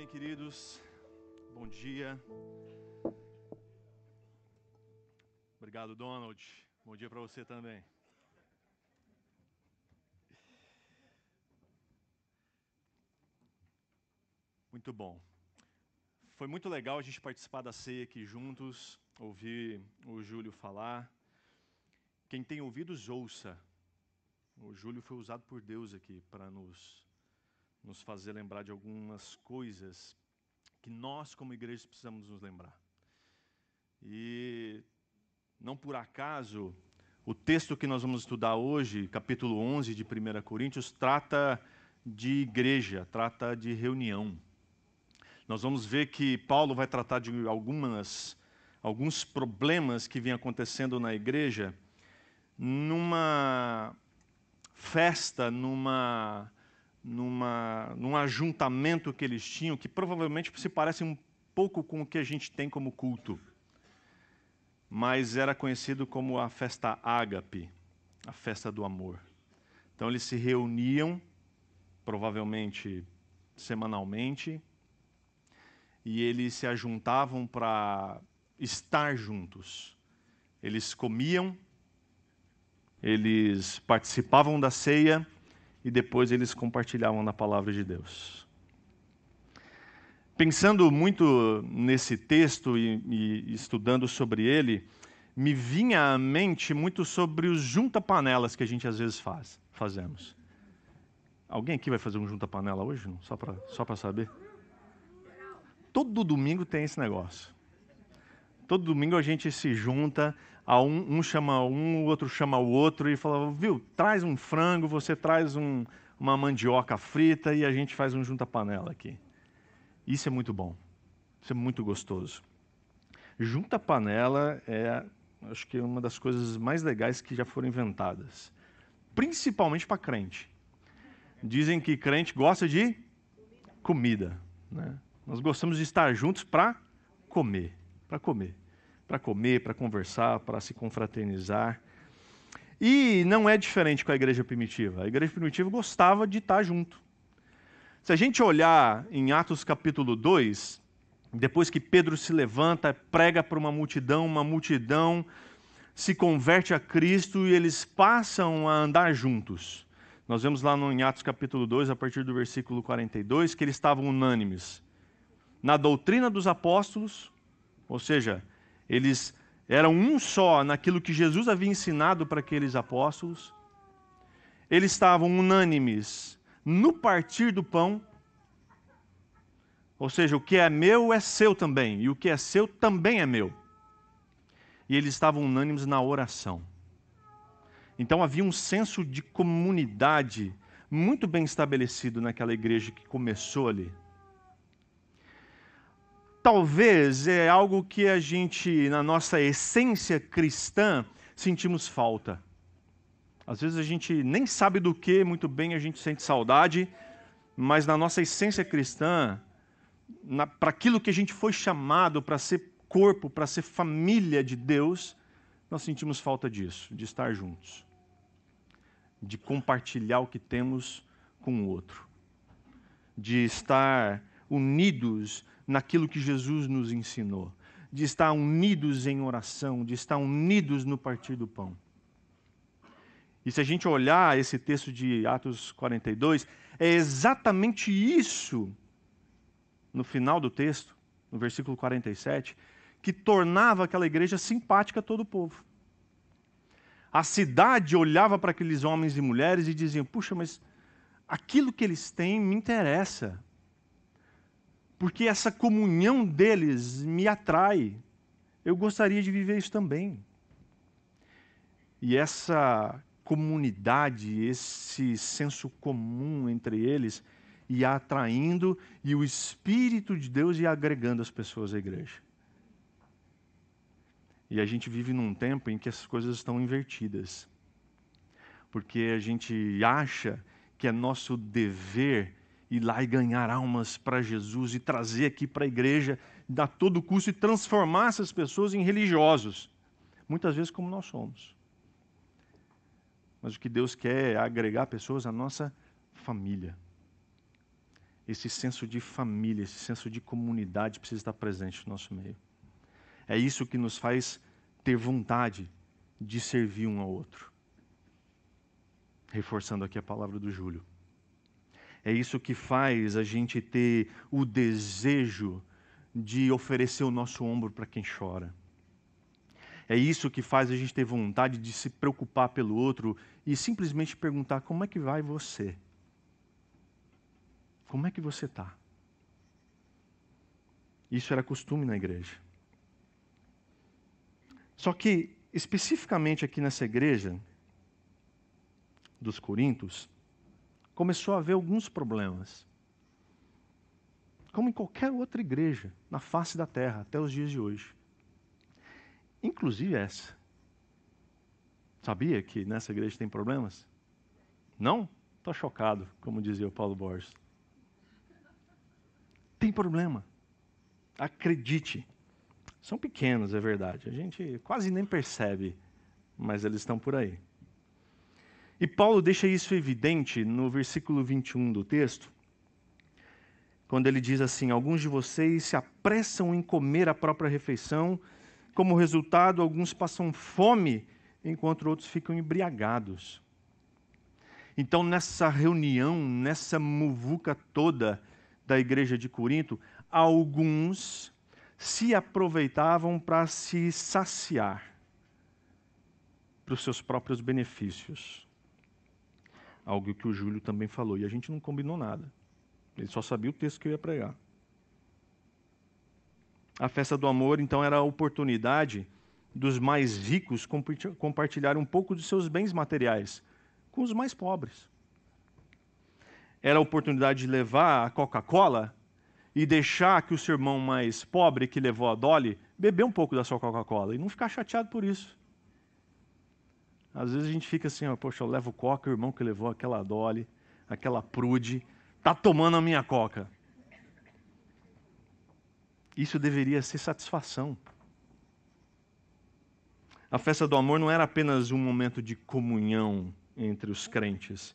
Amém, queridos. Bom dia. Obrigado, Donald. Bom dia para você também. Muito bom. Foi muito legal a gente participar da ceia aqui juntos, ouvir o Júlio falar. Quem tem ouvidos, ouça. O Júlio foi usado por Deus aqui para nos, nos fazer lembrar de algumas coisas que nós, como igreja, precisamos nos lembrar. E não por acaso, o texto que nós vamos estudar hoje, capítulo 11 de 1 Coríntios, trata de igreja, trata de reunião. Nós vamos ver que Paulo vai tratar de algumas, alguns problemas que vêm acontecendo na igreja numa festa, numa, numa, num ajuntamento que eles tinham, que provavelmente se parece um pouco com o que a gente tem como culto. Mas era conhecido como a festa ágape, a festa do amor. Então eles se reuniam, provavelmente semanalmente, e eles se ajuntavam para estar juntos. Eles comiam, eles participavam da ceia e depois eles compartilhavam da palavra de Deus. Pensando muito nesse texto e, e estudando sobre ele, me vinha à mente muito sobre os junta-panelas que a gente às vezes faz, fazemos. Alguém aqui vai fazer um junta-panela hoje? Não? Só para só saber? Todo domingo tem esse negócio. Todo domingo a gente se junta, um, um, chama um, o outro chama o outro e fala, viu, traz um frango, você traz um, uma mandioca frita e a gente faz um junta-panela aqui. Isso é muito bom. Isso é muito gostoso. Junta-panela é, acho que, uma das coisas mais legais que já foram inventadas. Principalmente para crente. Dizem que crente gosta de comida. Né? Nós gostamos de estar juntos para comer. Para comer para comer, para conversar, para se confraternizar. E não é diferente com a igreja primitiva. A igreja primitiva gostava de estar junto. Se a gente olhar em Atos capítulo 2, depois que Pedro se levanta, prega para uma multidão, uma multidão se converte a Cristo e eles passam a andar juntos. Nós vemos lá no, em Atos capítulo 2, a partir do versículo 42, que eles estavam unânimes na doutrina dos apóstolos, ou seja, eles eram um só naquilo que Jesus havia ensinado para aqueles apóstolos. Eles estavam unânimes no partir do pão. Ou seja, o que é meu é seu também, e o que é seu também é meu. E eles estavam unânimes na oração. Então havia um senso de comunidade muito bem estabelecido naquela igreja que começou ali talvez é algo que a gente, na nossa essência cristã, sentimos falta. Às vezes a gente nem sabe do que muito bem a gente sente saudade, mas na nossa essência cristã, para aquilo que a gente foi chamado para ser corpo, para ser família de Deus, nós sentimos falta disso, de estar juntos, de compartilhar o que temos com o outro, de estar unidos naquilo que Jesus nos ensinou, de estar unidos em oração, de estar unidos no partir do pão. E se a gente olhar esse texto de Atos 42, é exatamente isso, no final do texto, no versículo 47, que tornava aquela igreja simpática a todo o povo. A cidade olhava para aqueles homens e mulheres e dizia: Puxa, mas aquilo que eles têm me interessa porque essa comunhão deles me atrai. Eu gostaria de viver isso também. E essa comunidade, esse senso comum entre eles, ia atraindo e o Espírito de Deus ia agregando as pessoas à igreja. E a gente vive num tempo em que essas coisas estão invertidas. Porque a gente acha que é nosso dever ir lá e ganhar almas para Jesus e trazer aqui para a igreja, dar todo o custo e transformar essas pessoas em religiosos. Muitas vezes, como nós somos. Mas o que Deus quer é agregar pessoas à nossa família. esse senso de família, esse senso de comunidade precisa estar presente no nosso meio. É isso que nos faz ter vontade de servir um ao outro. Reforçando aqui a palavra do Júlio. É isso que faz a gente ter o desejo de oferecer o nosso ombro para quem chora. É isso que faz a gente ter vontade de se preocupar pelo outro e simplesmente perguntar: como é que vai você? Como é que você está? Isso era costume na igreja. Só que, especificamente aqui nessa igreja dos Coríntios, começou a haver alguns problemas. Como em qualquer outra igreja na face da terra, até os dias de hoje. Inclusive essa. Sabia que nessa igreja tem problemas? Não? Estou chocado, como dizia o Paulo Borges. Tem problema. Acredite. São pequenos, é verdade. A gente quase nem percebe, mas eles estão por aí. E Paulo deixa isso evidente no versículo 21 do texto, quando ele diz assim: Alguns de vocês se apressam em comer a própria refeição, como resultado, alguns passam fome, enquanto outros ficam embriagados. Então, nessa reunião, nessa muvuca toda, da igreja de Corinto, alguns se aproveitavam para se saciar para os seus próprios benefícios. Algo que o Júlio também falou, e a gente não combinou nada. Ele só sabia o texto que eu ia pregar. A festa do amor, então, era a oportunidade dos mais ricos compartilhar um pouco de seus bens materiais com os mais pobres era a oportunidade de levar a Coca-Cola e deixar que o seu irmão mais pobre, que levou a Dolly, beber um pouco da sua Coca-Cola e não ficar chateado por isso. Às vezes a gente fica assim, ó, poxa, eu levo Coca, o irmão que levou aquela Dolly, aquela Prude, está tomando a minha Coca. Isso deveria ser satisfação. A festa do amor não era apenas um momento de comunhão entre os crentes,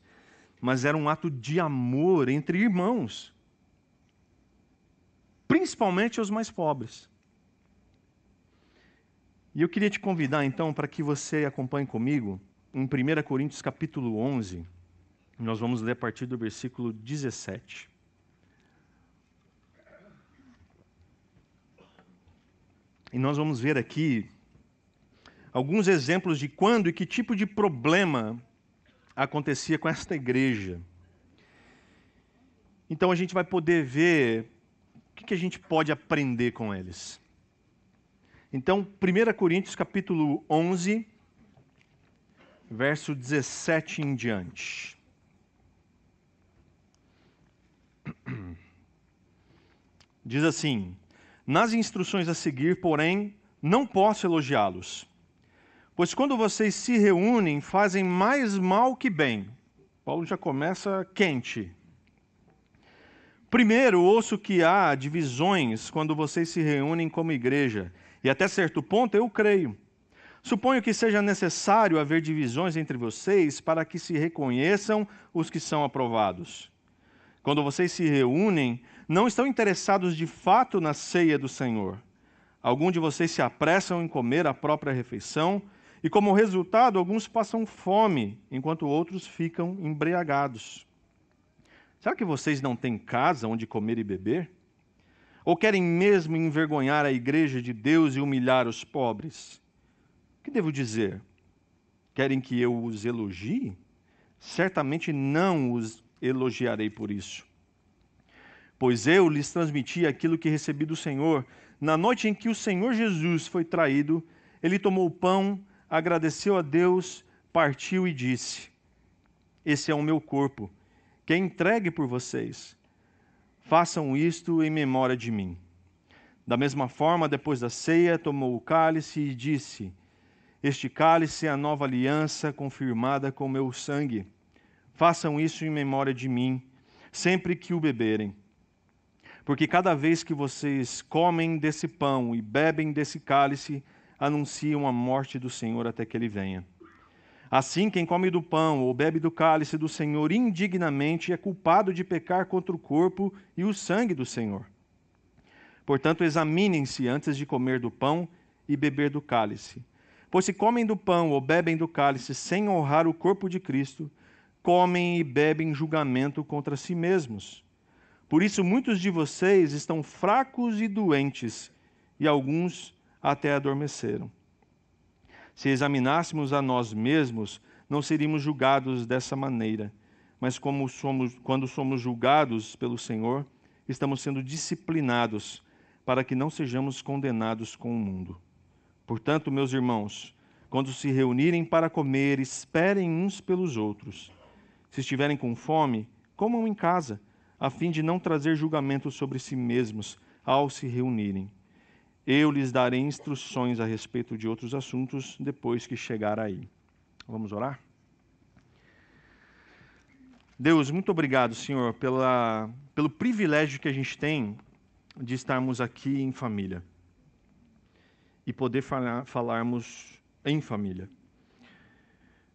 mas era um ato de amor entre irmãos, principalmente os mais pobres. E eu queria te convidar então para que você acompanhe comigo em 1 Coríntios capítulo 11. Nós vamos ler a partir do versículo 17. E nós vamos ver aqui alguns exemplos de quando e que tipo de problema acontecia com esta igreja. Então a gente vai poder ver o que a gente pode aprender com eles. Então, 1 Coríntios capítulo 11, verso 17 em diante. Diz assim: Nas instruções a seguir, porém, não posso elogiá-los Pois quando vocês se reúnem, fazem mais mal que bem. Paulo já começa quente. Primeiro, ouço que há divisões quando vocês se reúnem como igreja, e até certo ponto eu creio. Suponho que seja necessário haver divisões entre vocês para que se reconheçam os que são aprovados. Quando vocês se reúnem, não estão interessados de fato na ceia do Senhor. Alguns de vocês se apressam em comer a própria refeição e como resultado, alguns passam fome, enquanto outros ficam embriagados. Será que vocês não têm casa onde comer e beber? Ou querem mesmo envergonhar a igreja de Deus e humilhar os pobres? O que devo dizer? Querem que eu os elogie? Certamente não os elogiarei por isso. Pois eu lhes transmiti aquilo que recebi do Senhor. Na noite em que o Senhor Jesus foi traído, ele tomou o pão, agradeceu a Deus, partiu e disse: Esse é o meu corpo, que é entregue por vocês. Façam isto em memória de mim. Da mesma forma, depois da ceia, tomou o cálice e disse: Este cálice é a nova aliança confirmada com meu sangue. Façam isso em memória de mim, sempre que o beberem. Porque cada vez que vocês comem desse pão e bebem desse cálice, anunciam a morte do Senhor até que ele venha. Assim, quem come do pão ou bebe do cálice do Senhor indignamente é culpado de pecar contra o corpo e o sangue do Senhor. Portanto, examinem-se antes de comer do pão e beber do cálice. Pois se comem do pão ou bebem do cálice sem honrar o corpo de Cristo, comem e bebem julgamento contra si mesmos. Por isso, muitos de vocês estão fracos e doentes, e alguns até adormeceram. Se examinássemos a nós mesmos, não seríamos julgados dessa maneira. Mas como somos, quando somos julgados pelo Senhor, estamos sendo disciplinados para que não sejamos condenados com o mundo. Portanto, meus irmãos, quando se reunirem para comer, esperem uns pelos outros. Se estiverem com fome, comam em casa, a fim de não trazer julgamento sobre si mesmos ao se reunirem. Eu lhes darei instruções a respeito de outros assuntos depois que chegar aí. Vamos orar? Deus, muito obrigado, Senhor, pela, pelo privilégio que a gente tem de estarmos aqui em família e poder falar, falarmos em família.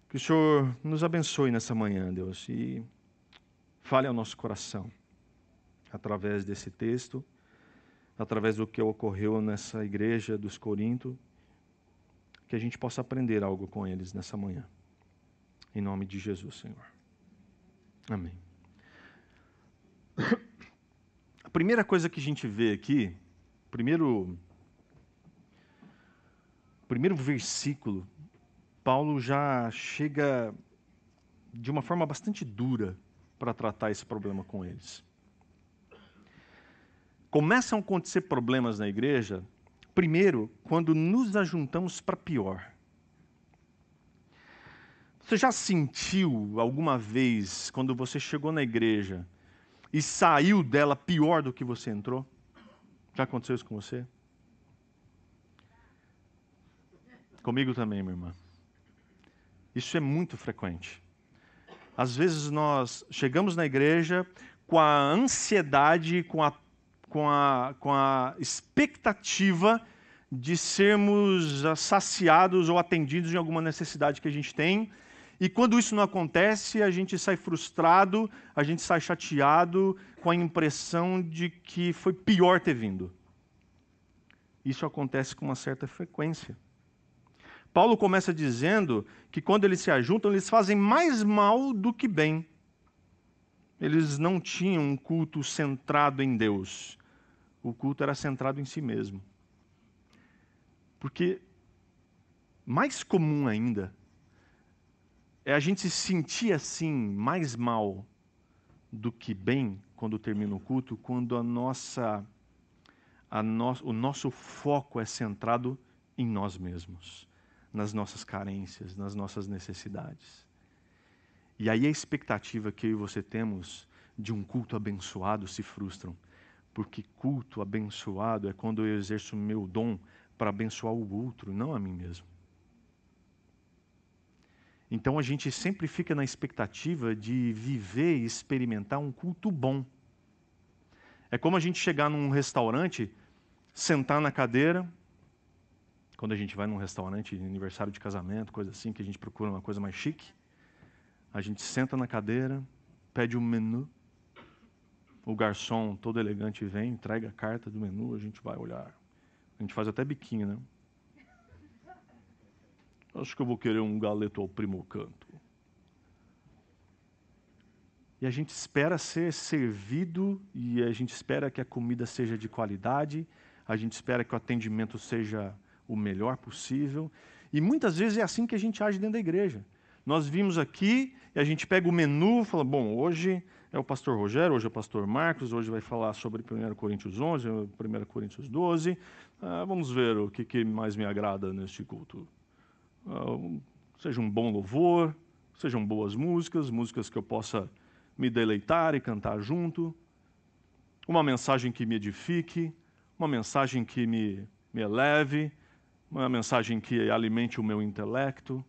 Que o Senhor nos abençoe nessa manhã, Deus, e fale ao nosso coração através desse texto através do que ocorreu nessa igreja dos Corinto, que a gente possa aprender algo com eles nessa manhã. Em nome de Jesus, Senhor. Amém. A primeira coisa que a gente vê aqui, primeiro primeiro versículo, Paulo já chega de uma forma bastante dura para tratar esse problema com eles começam a acontecer problemas na igreja, primeiro, quando nos ajuntamos para pior. Você já sentiu alguma vez, quando você chegou na igreja e saiu dela pior do que você entrou? Já aconteceu isso com você? Comigo também, minha irmã. Isso é muito frequente. Às vezes nós chegamos na igreja com a ansiedade, com a com a, com a expectativa de sermos saciados ou atendidos em alguma necessidade que a gente tem. E quando isso não acontece, a gente sai frustrado, a gente sai chateado, com a impressão de que foi pior ter vindo. Isso acontece com uma certa frequência. Paulo começa dizendo que quando eles se ajuntam, eles fazem mais mal do que bem. Eles não tinham um culto centrado em Deus o culto era centrado em si mesmo. Porque mais comum ainda é a gente se sentir assim mais mal do que bem quando termina o culto, quando a nossa, a no, o nosso foco é centrado em nós mesmos, nas nossas carências, nas nossas necessidades. E aí a expectativa que eu e você temos de um culto abençoado se frustram porque culto abençoado é quando eu exerço o meu dom para abençoar o outro, não a mim mesmo. Então a gente sempre fica na expectativa de viver e experimentar um culto bom. É como a gente chegar num restaurante, sentar na cadeira, quando a gente vai num restaurante, aniversário de casamento, coisa assim, que a gente procura uma coisa mais chique, a gente senta na cadeira, pede um menu, o garçom todo elegante vem, entrega a carta do menu, a gente vai olhar. A gente faz até biquinho, né? Acho que eu vou querer um galeto ao primo canto. E a gente espera ser servido e a gente espera que a comida seja de qualidade, a gente espera que o atendimento seja o melhor possível. E muitas vezes é assim que a gente age dentro da igreja. Nós vimos aqui e a gente pega o menu e fala: bom, hoje é o pastor Rogério, hoje é o pastor Marcos, hoje vai falar sobre 1 Coríntios 11, 1 Coríntios 12. Ah, vamos ver o que, que, mais me agrada neste culto. Ah, seja um bom louvor, sejam boas músicas, músicas que eu possa me deleitar e cantar junto, uma mensagem que me edifique, uma mensagem que me, me eleve, uma mensagem que alimente o meu intelecto.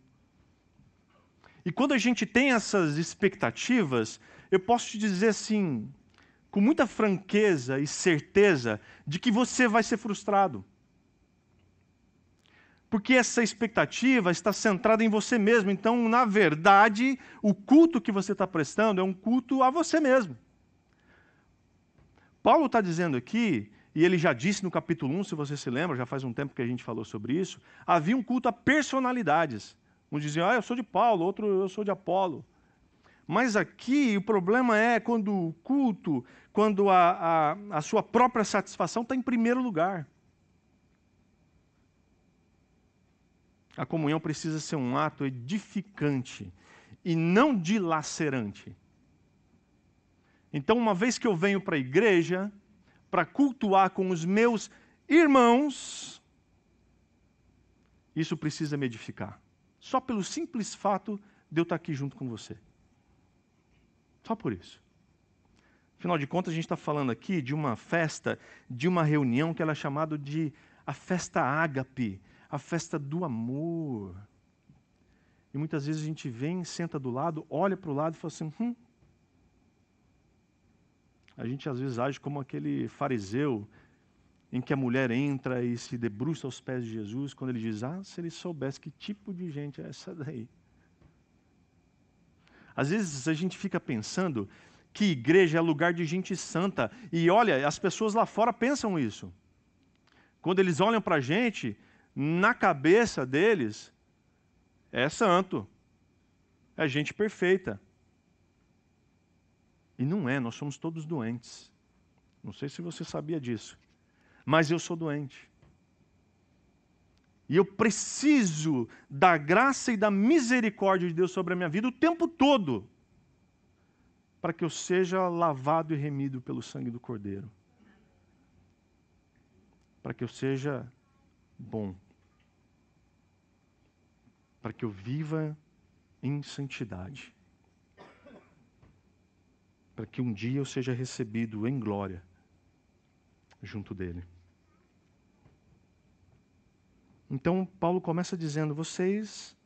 E quando a gente tem essas expectativas, eu posso te dizer assim, com muita franqueza e certeza, de que você vai ser frustrado. Porque essa expectativa está centrada em você mesmo. Então, na verdade, o culto que você está prestando é um culto a você mesmo. Paulo está dizendo aqui, e ele já disse no capítulo 1, se você se lembra, já faz um tempo que a gente falou sobre isso, havia um culto a personalidades. Uns diziam, ah, eu sou de Paulo, outro, eu sou de Apolo. Mas aqui o problema é quando o culto, quando a, a, a sua própria satisfação está em primeiro lugar. A comunhão precisa ser um ato edificante e não dilacerante. Então, uma vez que eu venho para a igreja, para cultuar com os meus irmãos, isso precisa me edificar. Só pelo simples fato de eu estar aqui junto com você. Só por isso. Afinal de contas, a gente está falando aqui de uma festa, de uma reunião que ela é chamada de a festa ágape, a festa do amor. E muitas vezes a gente vem, senta do lado, olha para o lado e fala assim: hum. A gente às vezes age como aquele fariseu em que a mulher entra e se debruça aos pés de Jesus, quando ele diz: Ah, se ele soubesse que tipo de gente é essa daí. Às vezes a gente fica pensando que igreja é lugar de gente santa. E olha, as pessoas lá fora pensam isso. Quando eles olham para a gente, na cabeça deles, é santo, é gente perfeita. E não é, nós somos todos doentes. Não sei se você sabia disso, mas eu sou doente. E eu preciso da graça e da misericórdia de Deus sobre a minha vida o tempo todo, para que eu seja lavado e remido pelo sangue do Cordeiro. Para que eu seja bom. Para que eu viva em santidade. Para que um dia eu seja recebido em glória junto dele. Então, Paulo começa dizendo: vocês,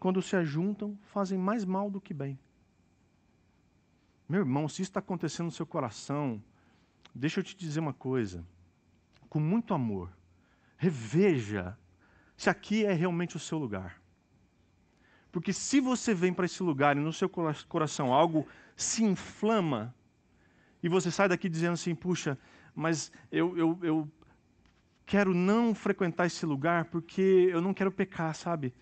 quando se ajuntam, fazem mais mal do que bem. Meu irmão, se isso está acontecendo no seu coração, deixa eu te dizer uma coisa. Com muito amor, reveja se aqui é realmente o seu lugar. Porque se você vem para esse lugar e no seu coração algo se inflama, e você sai daqui dizendo assim: puxa, mas eu, eu, eu quero não frequentar esse lugar porque eu não quero pecar, sabe?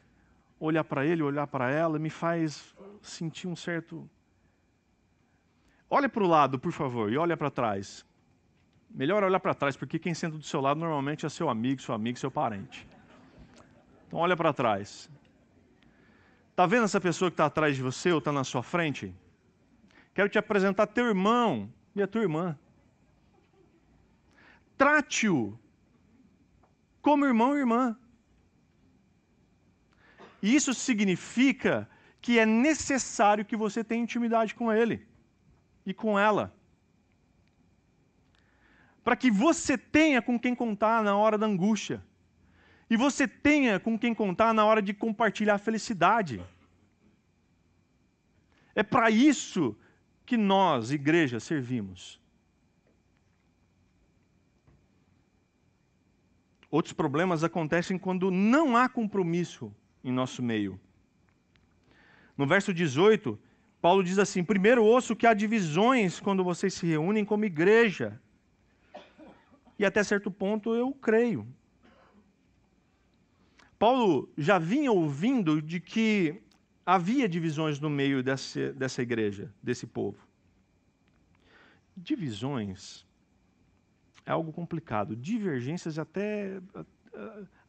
Olhar para ele, olhar para ela, me faz sentir um certo. Olha para o lado, por favor, e olha para trás. Melhor olhar para trás, porque quem senta do seu lado normalmente é seu amigo, seu amigo, seu parente. Então olha para trás. Está vendo essa pessoa que está atrás de você ou está na sua frente? Quero te apresentar teu irmão e a tua irmã. Trate-o como irmão e irmã. E isso significa que é necessário que você tenha intimidade com ele e com ela. Para que você tenha com quem contar na hora da angústia. E você tenha com quem contar na hora de compartilhar a felicidade. É para isso que nós, igreja, servimos. Outros problemas acontecem quando não há compromisso em nosso meio. No verso 18, Paulo diz assim: primeiro ouço que há divisões quando vocês se reúnem como igreja. E até certo ponto eu creio. Paulo já vinha ouvindo de que havia divisões no meio dessa, dessa igreja, desse povo. Divisões é algo complicado. Divergências é até,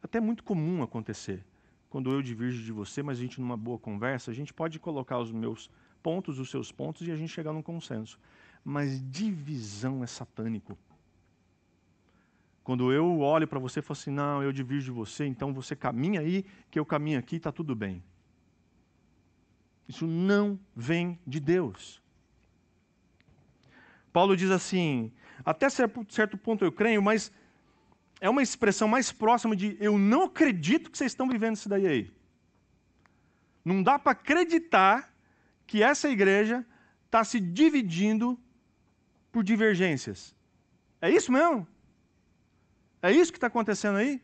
até muito comum acontecer. Quando eu divirjo de você, mas a gente numa boa conversa, a gente pode colocar os meus pontos, os seus pontos e a gente chegar num consenso. Mas divisão é satânico. Quando eu olho para você e falo assim, não, eu divirjo de você, então você caminha aí, que eu caminho aqui, está tudo bem. Isso não vem de Deus. Paulo diz assim: até certo ponto eu creio, mas é uma expressão mais próxima de eu não acredito que vocês estão vivendo isso daí aí. Não dá para acreditar que essa igreja está se dividindo por divergências. É isso mesmo? É isso que está acontecendo aí?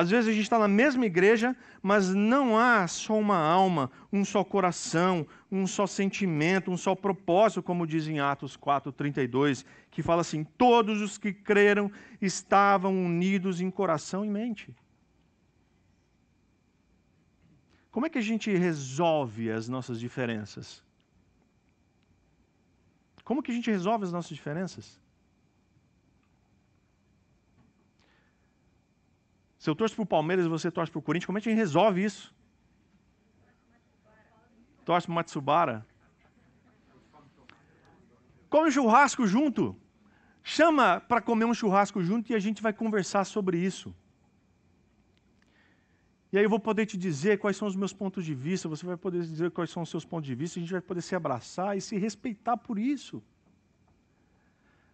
Às vezes a gente está na mesma igreja, mas não há só uma alma, um só coração, um só sentimento, um só propósito, como diz em Atos 4,32, que fala assim: todos os que creram estavam unidos em coração e mente. Como é que a gente resolve as nossas diferenças? Como que a gente resolve as nossas diferenças? Se eu torço para o Palmeiras e você torce para o Corinthians, como é que a gente resolve isso? Torce para o Matsubara. Come um churrasco junto. Chama para comer um churrasco junto e a gente vai conversar sobre isso. E aí eu vou poder te dizer quais são os meus pontos de vista, você vai poder dizer quais são os seus pontos de vista, a gente vai poder se abraçar e se respeitar por isso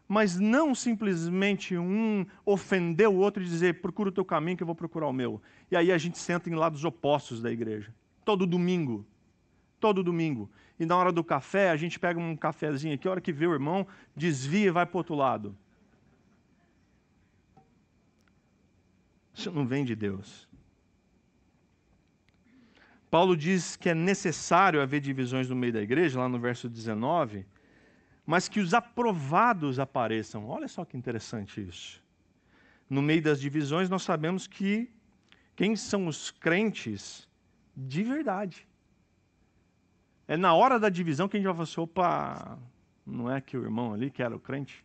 mas não simplesmente um ofender o outro e dizer, procura o teu caminho que eu vou procurar o meu. E aí a gente senta em lados opostos da igreja. Todo domingo. Todo domingo. E na hora do café, a gente pega um cafezinho aqui, a hora que vê o irmão, desvia e vai para outro lado. Isso não vem de Deus. Paulo diz que é necessário haver divisões no meio da igreja, lá no verso 19, mas que os aprovados apareçam. Olha só que interessante isso. No meio das divisões, nós sabemos que quem são os crentes de verdade. É na hora da divisão que a gente vai falar assim, opa, não é que o irmão ali que era o crente?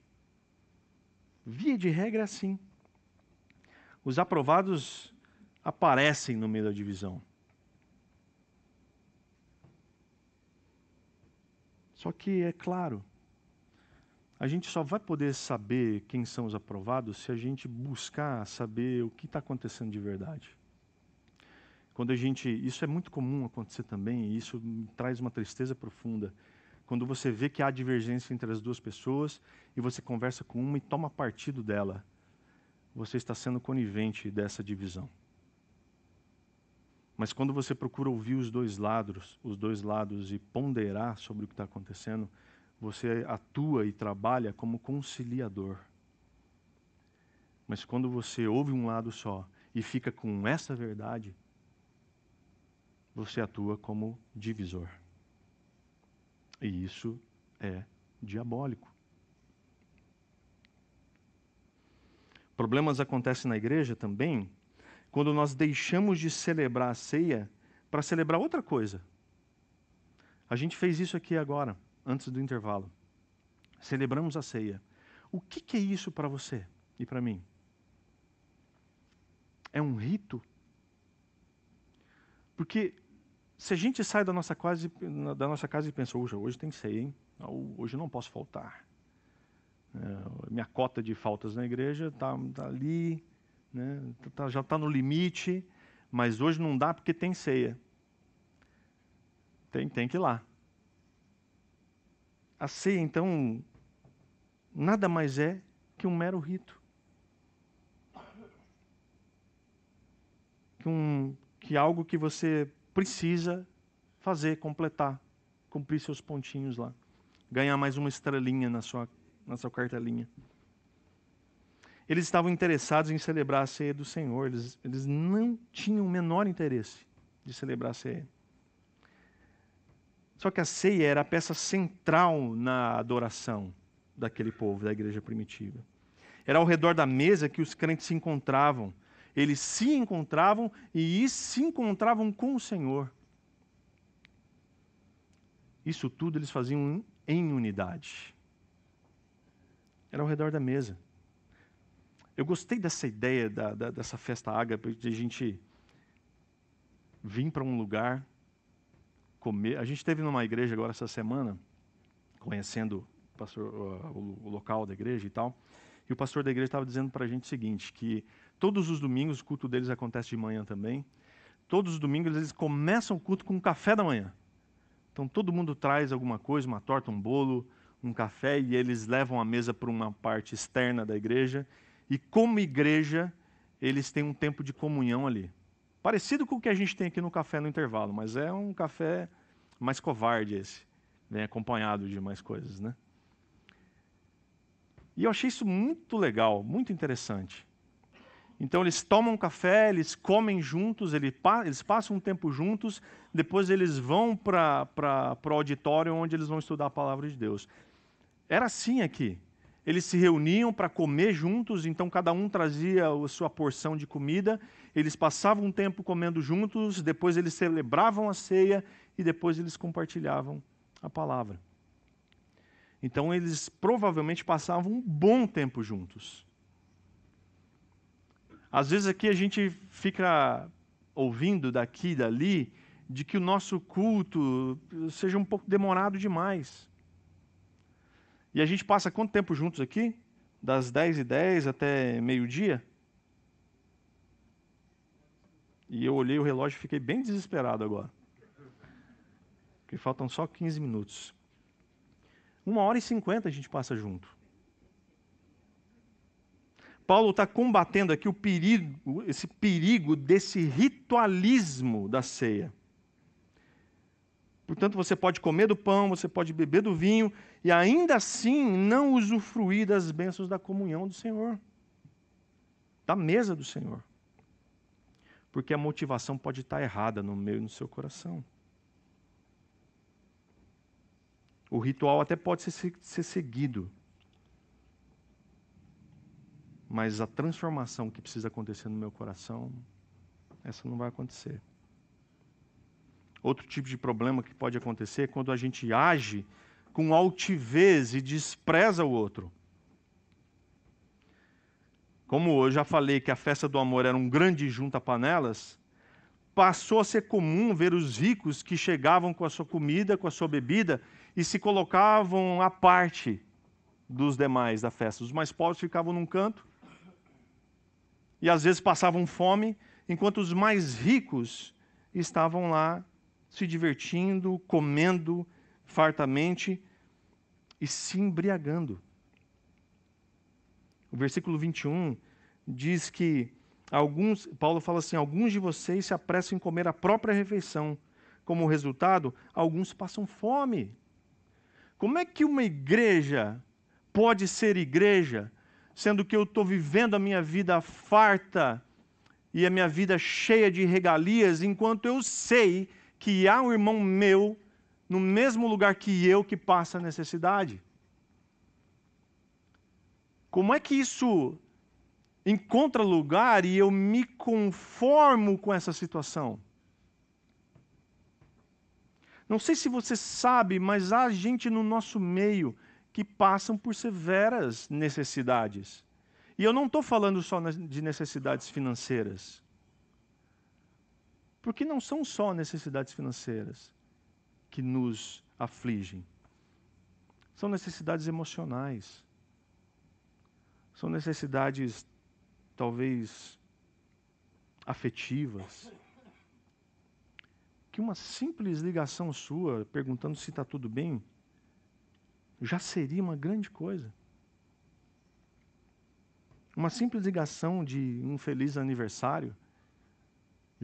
Via de regra é assim. Os aprovados aparecem no meio da divisão. Só que, é claro, a gente só vai poder saber quem são os aprovados se a gente buscar saber o que está acontecendo de verdade. Quando a gente, isso é muito comum acontecer também, e isso traz uma tristeza profunda. Quando você vê que há divergência entre as duas pessoas e você conversa com uma e toma partido dela, você está sendo conivente dessa divisão. Mas quando você procura ouvir os dois lados, os dois lados e ponderar sobre o que está acontecendo, você atua e trabalha como conciliador. Mas quando você ouve um lado só e fica com essa verdade, você atua como divisor. E isso é diabólico. Problemas acontecem na igreja também quando nós deixamos de celebrar a ceia para celebrar outra coisa. A gente fez isso aqui agora antes do intervalo. Celebramos a ceia. O que, que é isso para você e para mim? É um rito? Porque se a gente sai da nossa casa, da nossa casa e pensa, hoje, hoje tem ceia, hein? hoje não posso faltar. É, minha cota de faltas na igreja está tá ali, né? tá, já está no limite, mas hoje não dá porque tem ceia. Tem, tem que ir lá. A ceia, então, nada mais é que um mero rito. Que, um, que algo que você precisa fazer, completar, cumprir seus pontinhos lá. Ganhar mais uma estrelinha na sua, na sua cartelinha. Eles estavam interessados em celebrar a ceia do Senhor, eles, eles não tinham o menor interesse de celebrar a ceia. Só que a ceia era a peça central na adoração daquele povo, da igreja primitiva. Era ao redor da mesa que os crentes se encontravam. Eles se encontravam e se encontravam com o Senhor. Isso tudo eles faziam em unidade. Era ao redor da mesa. Eu gostei dessa ideia da, da, dessa festa ágape, de a gente vir para um lugar comer. A gente esteve numa igreja agora essa semana, conhecendo o, pastor, o, o local da igreja e tal. E o pastor da igreja estava dizendo para a gente o seguinte, que todos os domingos, o culto deles acontece de manhã também, todos os domingos eles começam o culto com um café da manhã. Então todo mundo traz alguma coisa, uma torta, um bolo, um café, e eles levam a mesa para uma parte externa da igreja. E como igreja, eles têm um tempo de comunhão ali. Parecido com o que a gente tem aqui no café no intervalo, mas é um café mais covarde esse. Vem acompanhado de mais coisas, né? E eu achei isso muito legal, muito interessante. Então eles tomam café, eles comem juntos, eles passam um tempo juntos, depois eles vão para o auditório onde eles vão estudar a palavra de Deus. Era assim aqui. Eles se reuniam para comer juntos, então cada um trazia a sua porção de comida, eles passavam um tempo comendo juntos, depois eles celebravam a ceia e depois eles compartilhavam a palavra. Então eles provavelmente passavam um bom tempo juntos. Às vezes aqui a gente fica ouvindo daqui e dali de que o nosso culto seja um pouco demorado demais. E a gente passa quanto tempo juntos aqui? Das 10 e 10 até meio-dia? E eu olhei o relógio e fiquei bem desesperado agora. Porque faltam só 15 minutos. Uma hora e cinquenta a gente passa junto. Paulo está combatendo aqui o perigo, esse perigo desse ritualismo da ceia. Portanto, você pode comer do pão, você pode beber do vinho e ainda assim não usufruir das bênçãos da comunhão do Senhor, da mesa do Senhor. Porque a motivação pode estar errada no meio do seu coração. O ritual até pode ser, ser seguido, mas a transformação que precisa acontecer no meu coração, essa não vai acontecer. Outro tipo de problema que pode acontecer é quando a gente age com altivez e despreza o outro. Como eu já falei que a festa do amor era um grande junta-panelas, passou a ser comum ver os ricos que chegavam com a sua comida, com a sua bebida e se colocavam à parte dos demais da festa. Os mais pobres ficavam num canto e às vezes passavam fome, enquanto os mais ricos estavam lá se divertindo, comendo fartamente e se embriagando. O versículo 21 diz que alguns, Paulo fala assim: alguns de vocês se apressam em comer a própria refeição. Como resultado, alguns passam fome. Como é que uma igreja pode ser igreja sendo que eu estou vivendo a minha vida farta e a minha vida cheia de regalias, enquanto eu sei que há um irmão meu no mesmo lugar que eu que passa necessidade? Como é que isso encontra lugar e eu me conformo com essa situação? Não sei se você sabe, mas há gente no nosso meio que passam por severas necessidades. E eu não estou falando só de necessidades financeiras. Porque não são só necessidades financeiras que nos afligem. São necessidades emocionais. São necessidades, talvez, afetivas. Que uma simples ligação sua, perguntando se está tudo bem, já seria uma grande coisa. Uma simples ligação de um feliz aniversário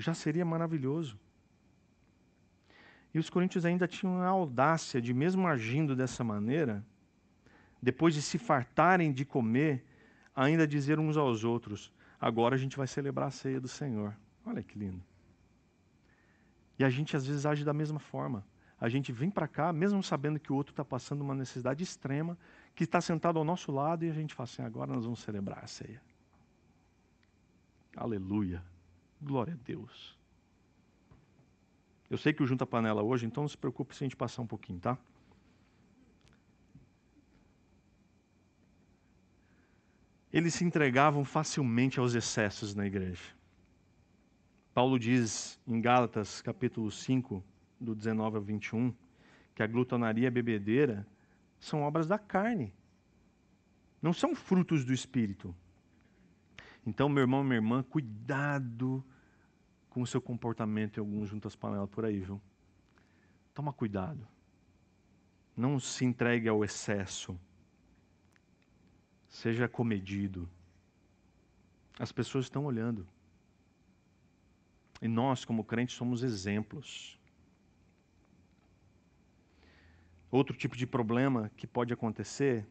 já seria maravilhoso. E os coríntios ainda tinham a audácia de, mesmo agindo dessa maneira, depois de se fartarem de comer, ainda dizer uns aos outros: agora a gente vai celebrar a ceia do Senhor. Olha que lindo. E a gente às vezes age da mesma forma a gente vem para cá, mesmo sabendo que o outro está passando uma necessidade extrema, que está sentado ao nosso lado e a gente fala assim: agora nós vamos celebrar a ceia. Aleluia. Glória a Deus. Eu sei que o Junta Panela hoje, então não se preocupe se a gente passar um pouquinho, tá? Eles se entregavam facilmente aos excessos na igreja. Paulo diz em Gálatas, capítulo 5, do 19 ao 21, que a glutonaria e a bebedeira são obras da carne, não são frutos do espírito. Então, meu irmão, minha irmã, cuidado com o seu comportamento em alguns juntas panelas por aí, viu? Toma cuidado. Não se entregue ao excesso. Seja comedido. As pessoas estão olhando. E nós, como crentes, somos exemplos. Outro tipo de problema que pode acontecer,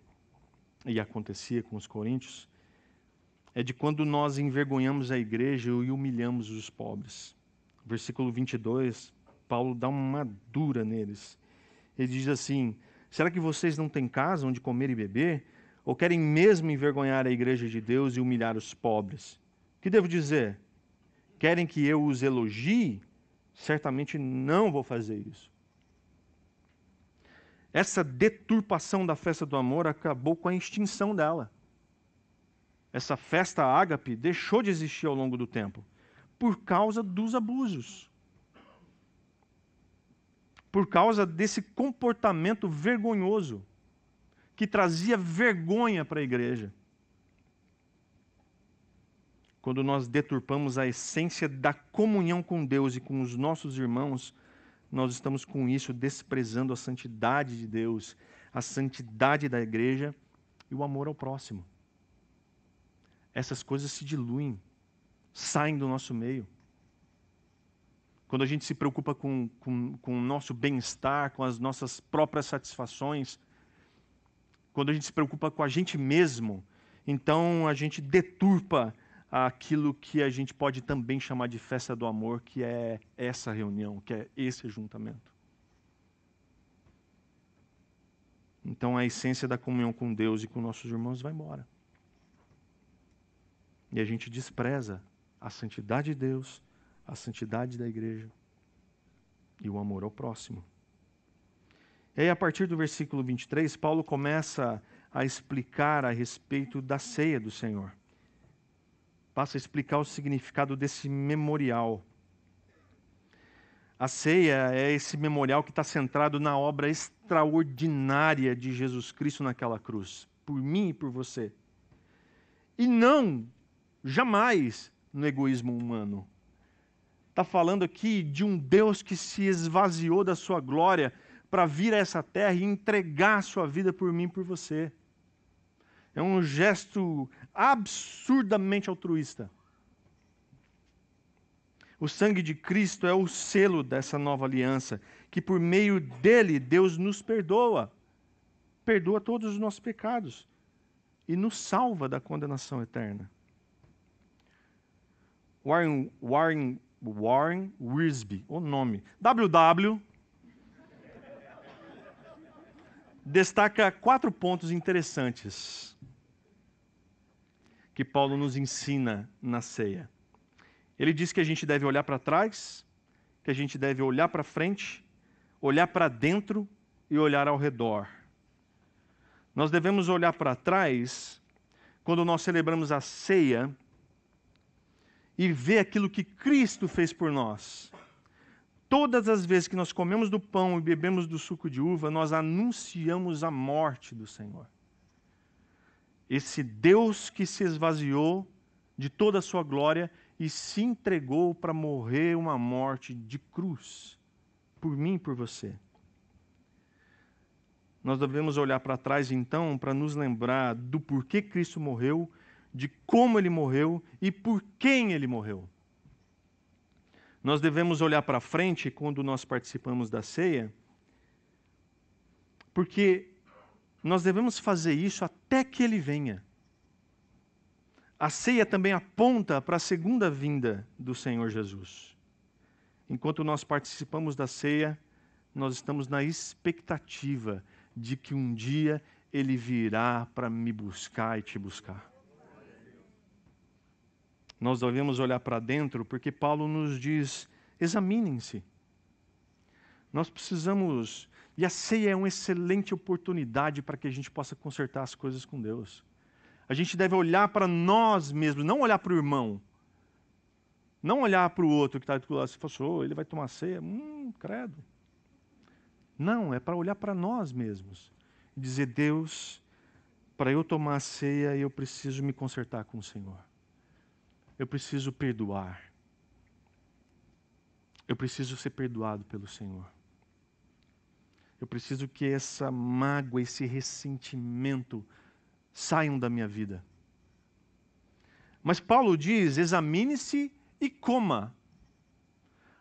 e acontecia com os coríntios, é de quando nós envergonhamos a igreja e humilhamos os pobres. Versículo 22, Paulo dá uma dura neles. Ele diz assim: Será que vocês não têm casa onde comer e beber? Ou querem mesmo envergonhar a igreja de Deus e humilhar os pobres? O que devo dizer? Querem que eu os elogie? Certamente não vou fazer isso. Essa deturpação da festa do amor acabou com a extinção dela. Essa festa ágape deixou de existir ao longo do tempo por causa dos abusos. Por causa desse comportamento vergonhoso que trazia vergonha para a igreja. Quando nós deturpamos a essência da comunhão com Deus e com os nossos irmãos, nós estamos com isso desprezando a santidade de Deus, a santidade da igreja e o amor ao próximo. Essas coisas se diluem, saem do nosso meio. Quando a gente se preocupa com, com, com o nosso bem-estar, com as nossas próprias satisfações, quando a gente se preocupa com a gente mesmo, então a gente deturpa aquilo que a gente pode também chamar de festa do amor, que é essa reunião, que é esse juntamento. Então a essência da comunhão com Deus e com nossos irmãos vai embora. E a gente despreza a santidade de Deus, a santidade da igreja e o amor ao próximo. E aí, a partir do versículo 23, Paulo começa a explicar a respeito da ceia do Senhor. Passa a explicar o significado desse memorial. A ceia é esse memorial que está centrado na obra extraordinária de Jesus Cristo naquela cruz, por mim e por você. E não, jamais, no egoísmo humano. Está falando aqui de um Deus que se esvaziou da sua glória para vir a essa terra e entregar a sua vida por mim e por você. É um gesto absurdamente altruísta. O sangue de Cristo é o selo dessa nova aliança, que por meio dele Deus nos perdoa, perdoa todos os nossos pecados e nos salva da condenação eterna. Warren, Warren, Warren Wiersbe, o nome. WW destaca quatro pontos interessantes que Paulo nos ensina na ceia. Ele diz que a gente deve olhar para trás, que a gente deve olhar para frente, olhar para dentro e olhar ao redor. Nós devemos olhar para trás quando nós celebramos a ceia e ver aquilo que Cristo fez por nós. Todas as vezes que nós comemos do pão e bebemos do suco de uva, nós anunciamos a morte do Senhor. Esse Deus que se esvaziou de toda a sua glória e se entregou para morrer uma morte de cruz, por mim e por você. Nós devemos olhar para trás então para nos lembrar do porquê Cristo morreu, de como ele morreu e por quem ele morreu. Nós devemos olhar para frente quando nós participamos da ceia, porque nós devemos fazer isso até que ele venha. A ceia também aponta para a segunda vinda do Senhor Jesus. Enquanto nós participamos da ceia, nós estamos na expectativa de que um dia ele virá para me buscar e te buscar nós devemos olhar para dentro, porque Paulo nos diz: examinem-se. Nós precisamos, e a ceia é uma excelente oportunidade para que a gente possa consertar as coisas com Deus. A gente deve olhar para nós mesmos, não olhar para o irmão. Não olhar para o outro que está do lado, se fosse, ele vai tomar ceia, hum, credo. Não, é para olhar para nós mesmos e dizer: Deus, para eu tomar a ceia, eu preciso me consertar com o Senhor. Eu preciso perdoar. Eu preciso ser perdoado pelo Senhor. Eu preciso que essa mágoa, esse ressentimento saiam da minha vida. Mas Paulo diz: examine-se e coma.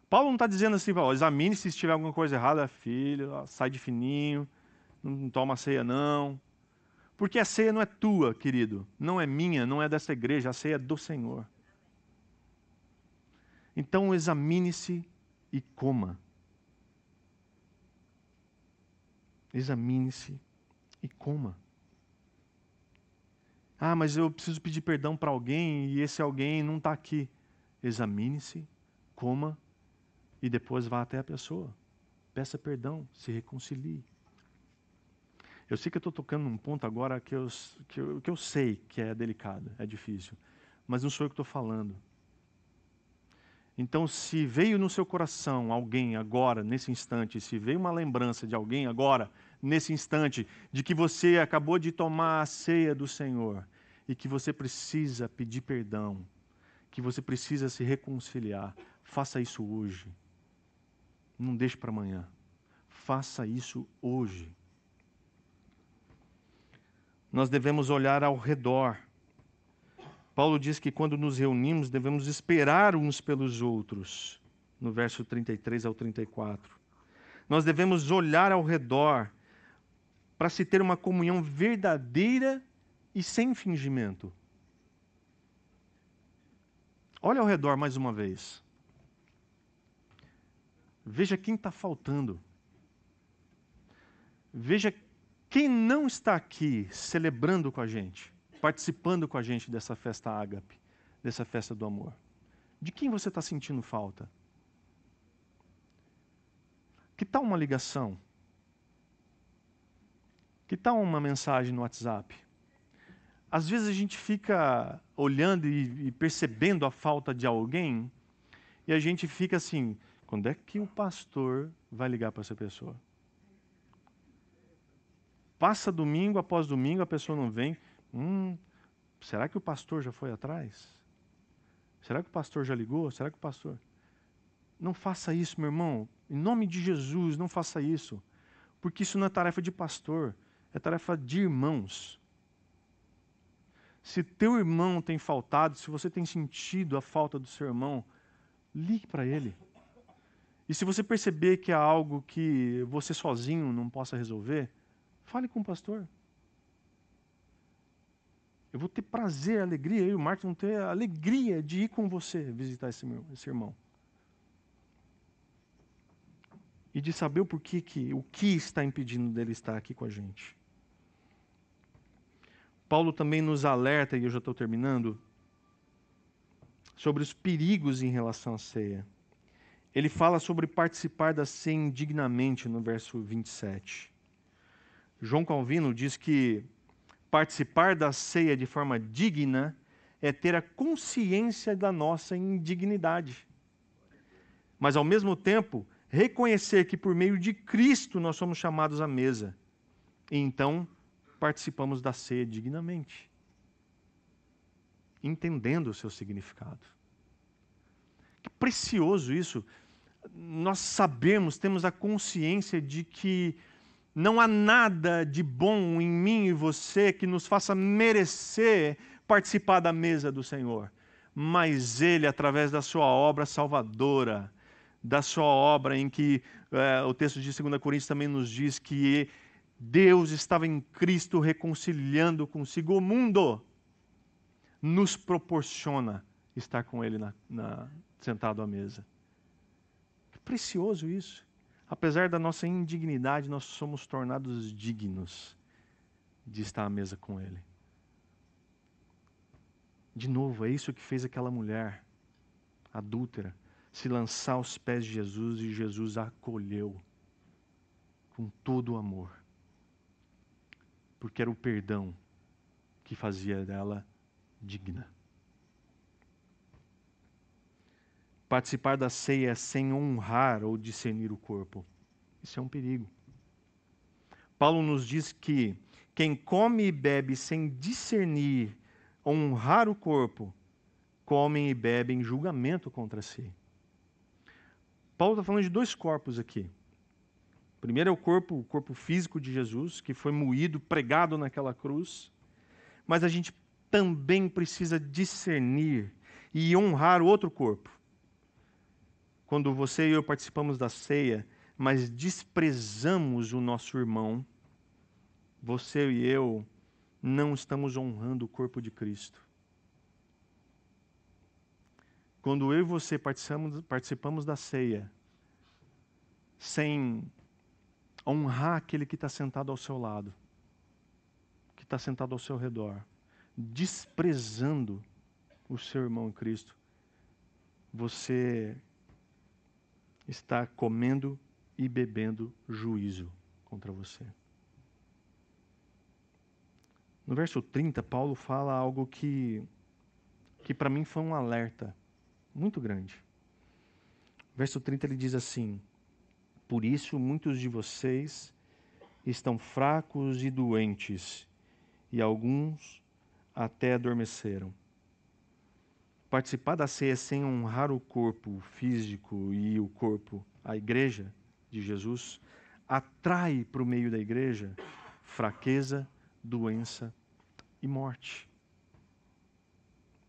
Paulo não está dizendo assim, examine se tiver alguma coisa errada, filho, sai de fininho, não toma ceia não. Porque a ceia não é tua, querido, não é minha, não é dessa igreja, a ceia é do Senhor. Então examine-se e coma. Examine-se e coma. Ah, mas eu preciso pedir perdão para alguém e esse alguém não está aqui. Examine-se, coma e depois vá até a pessoa. Peça perdão, se reconcilie. Eu sei que eu estou tocando num ponto agora que eu, que, eu, que eu sei que é delicado, é difícil, mas não sou eu que estou falando. Então, se veio no seu coração alguém agora, nesse instante, se veio uma lembrança de alguém agora, nesse instante, de que você acabou de tomar a ceia do Senhor e que você precisa pedir perdão, que você precisa se reconciliar, faça isso hoje. Não deixe para amanhã. Faça isso hoje. Nós devemos olhar ao redor Paulo diz que quando nos reunimos devemos esperar uns pelos outros, no verso 33 ao 34. Nós devemos olhar ao redor para se ter uma comunhão verdadeira e sem fingimento. Olha ao redor mais uma vez. Veja quem está faltando. Veja quem não está aqui celebrando com a gente participando com a gente dessa festa ágape, dessa festa do amor? De quem você está sentindo falta? Que tal uma ligação? Que tal uma mensagem no WhatsApp? Às vezes a gente fica olhando e, e percebendo a falta de alguém e a gente fica assim: quando é que o pastor vai ligar para essa pessoa? Passa domingo após domingo, a pessoa não vem. Hum, será que o pastor já foi atrás? Será que o pastor já ligou? Será que o pastor. Não faça isso, meu irmão. Em nome de Jesus, não faça isso. Porque isso não é tarefa de pastor, é tarefa de irmãos. Se teu irmão tem faltado, se você tem sentido a falta do seu irmão, ligue para ele. E se você perceber que há algo que você sozinho não possa resolver, fale com o pastor. Eu vou ter prazer, alegria, eu e o Marcos vamos ter alegria de ir com você visitar esse, meu, esse irmão. E de saber o porquê que, o que está impedindo dele estar aqui com a gente. Paulo também nos alerta, e eu já estou terminando, sobre os perigos em relação à ceia. Ele fala sobre participar da ceia indignamente no verso 27. João Calvino diz que Participar da ceia de forma digna é ter a consciência da nossa indignidade. Mas, ao mesmo tempo, reconhecer que por meio de Cristo nós somos chamados à mesa. E então participamos da ceia dignamente, entendendo o seu significado. Que precioso isso. Nós sabemos, temos a consciência de que não há nada de bom em mim e você que nos faça merecer participar da mesa do Senhor. Mas Ele, através da Sua obra salvadora, da Sua obra em que é, o texto de 2 Coríntios também nos diz que Deus estava em Cristo reconciliando consigo o mundo, nos proporciona estar com Ele na, na, sentado à mesa. Que precioso isso. Apesar da nossa indignidade, nós somos tornados dignos de estar à mesa com Ele. De novo, é isso que fez aquela mulher adúltera se lançar aos pés de Jesus e Jesus a acolheu com todo o amor. Porque era o perdão que fazia dela digna. Participar da ceia sem honrar ou discernir o corpo. Isso é um perigo. Paulo nos diz que quem come e bebe sem discernir, honrar o corpo, comem e bebem julgamento contra si. Paulo está falando de dois corpos aqui. Primeiro é o corpo, o corpo físico de Jesus, que foi moído, pregado naquela cruz. Mas a gente também precisa discernir e honrar outro corpo, quando você e eu participamos da ceia, mas desprezamos o nosso irmão, você e eu não estamos honrando o corpo de Cristo. Quando eu e você participamos, participamos da ceia, sem honrar aquele que está sentado ao seu lado, que está sentado ao seu redor, desprezando o seu irmão em Cristo, você está comendo e bebendo juízo contra você. No verso 30, Paulo fala algo que, que para mim foi um alerta muito grande. Verso 30 ele diz assim: Por isso muitos de vocês estão fracos e doentes, e alguns até adormeceram. Participar da ceia sem honrar o corpo físico e o corpo, a igreja de Jesus, atrai para o meio da igreja fraqueza, doença e morte.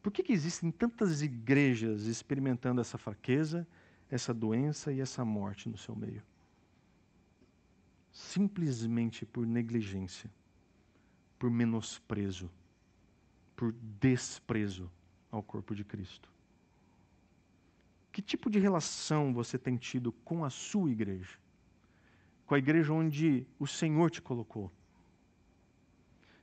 Por que, que existem tantas igrejas experimentando essa fraqueza, essa doença e essa morte no seu meio? Simplesmente por negligência, por menosprezo, por desprezo ao corpo de Cristo. Que tipo de relação você tem tido com a sua igreja? Com a igreja onde o Senhor te colocou?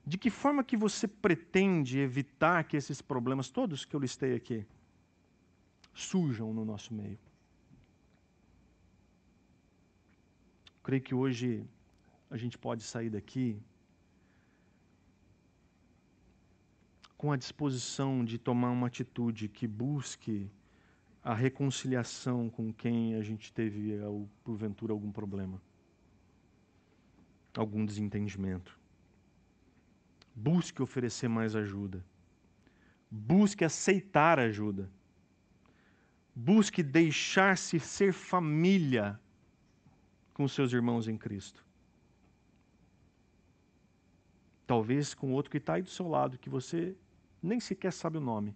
De que forma que você pretende evitar que esses problemas todos que eu listei aqui surjam no nosso meio? Creio que hoje a gente pode sair daqui com a disposição de tomar uma atitude que busque a reconciliação com quem a gente teve, porventura, algum problema, algum desentendimento. Busque oferecer mais ajuda. Busque aceitar ajuda. Busque deixar-se ser família com seus irmãos em Cristo. Talvez com outro que está aí do seu lado, que você nem sequer sabe o nome.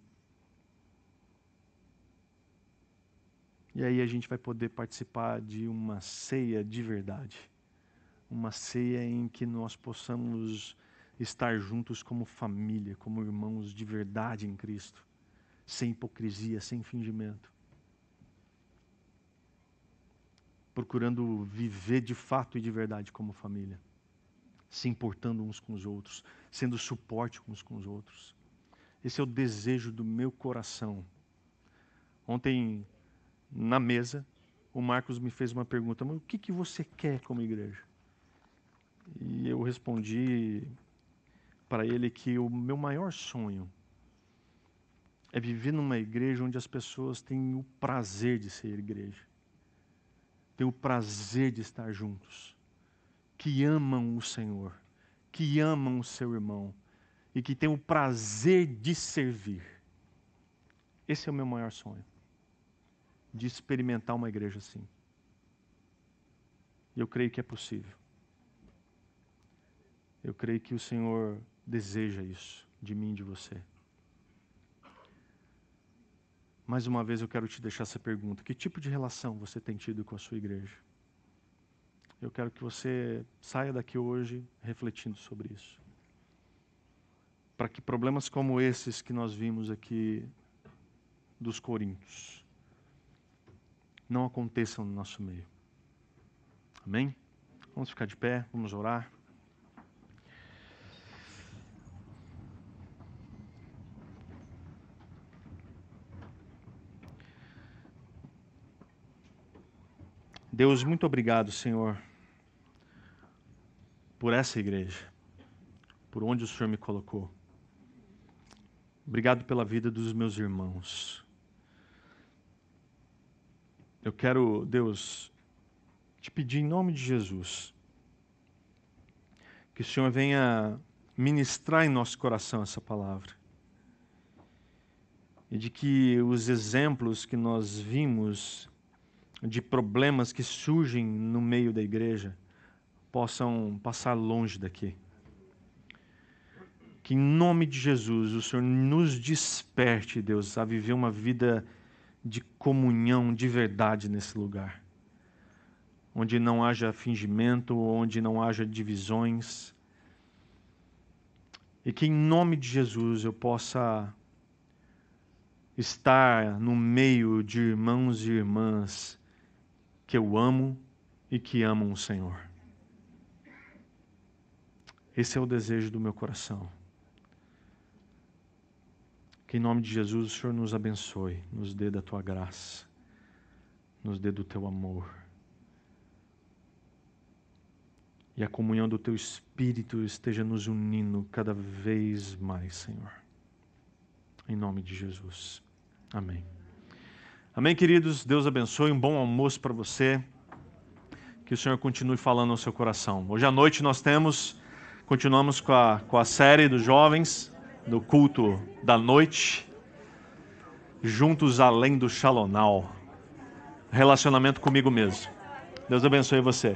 E aí a gente vai poder participar de uma ceia de verdade. Uma ceia em que nós possamos estar juntos como família, como irmãos de verdade em Cristo, sem hipocrisia, sem fingimento. Procurando viver de fato e de verdade como família, se importando uns com os outros, sendo suporte uns com os outros. Esse é o desejo do meu coração. Ontem, na mesa, o Marcos me fez uma pergunta: mas o que, que você quer como igreja? E eu respondi para ele que o meu maior sonho é viver numa igreja onde as pessoas têm o prazer de ser igreja, têm o prazer de estar juntos, que amam o Senhor, que amam o seu irmão e que têm o prazer de servir. Esse é o meu maior sonho, de experimentar uma igreja assim. E eu creio que é possível. Eu creio que o Senhor deseja isso de mim e de você. Mais uma vez eu quero te deixar essa pergunta: que tipo de relação você tem tido com a sua igreja? Eu quero que você saia daqui hoje refletindo sobre isso. Para que problemas como esses que nós vimos aqui dos Coríntios não aconteçam no nosso meio. Amém? Vamos ficar de pé, vamos orar. Deus, muito obrigado, Senhor, por essa igreja, por onde o Senhor me colocou. Obrigado pela vida dos meus irmãos. Eu quero, Deus, te pedir em nome de Jesus, que o Senhor venha ministrar em nosso coração essa palavra. E de que os exemplos que nós vimos de problemas que surgem no meio da igreja possam passar longe daqui. Que em nome de Jesus o Senhor nos desperte, Deus, a viver uma vida de comunhão de verdade nesse lugar. Onde não haja fingimento, onde não haja divisões. E que em nome de Jesus eu possa estar no meio de irmãos e irmãs que eu amo e que amam o Senhor. Esse é o desejo do meu coração. Que em nome de Jesus o Senhor nos abençoe, nos dê da tua graça, nos dê do teu amor. E a comunhão do teu Espírito esteja nos unindo cada vez mais, Senhor. Em nome de Jesus. Amém. Amém, queridos. Deus abençoe. Um bom almoço para você. Que o Senhor continue falando ao seu coração. Hoje à noite nós temos, continuamos com a, com a série dos jovens, do culto da noite, juntos além do Shalonal. Relacionamento comigo mesmo. Deus abençoe você.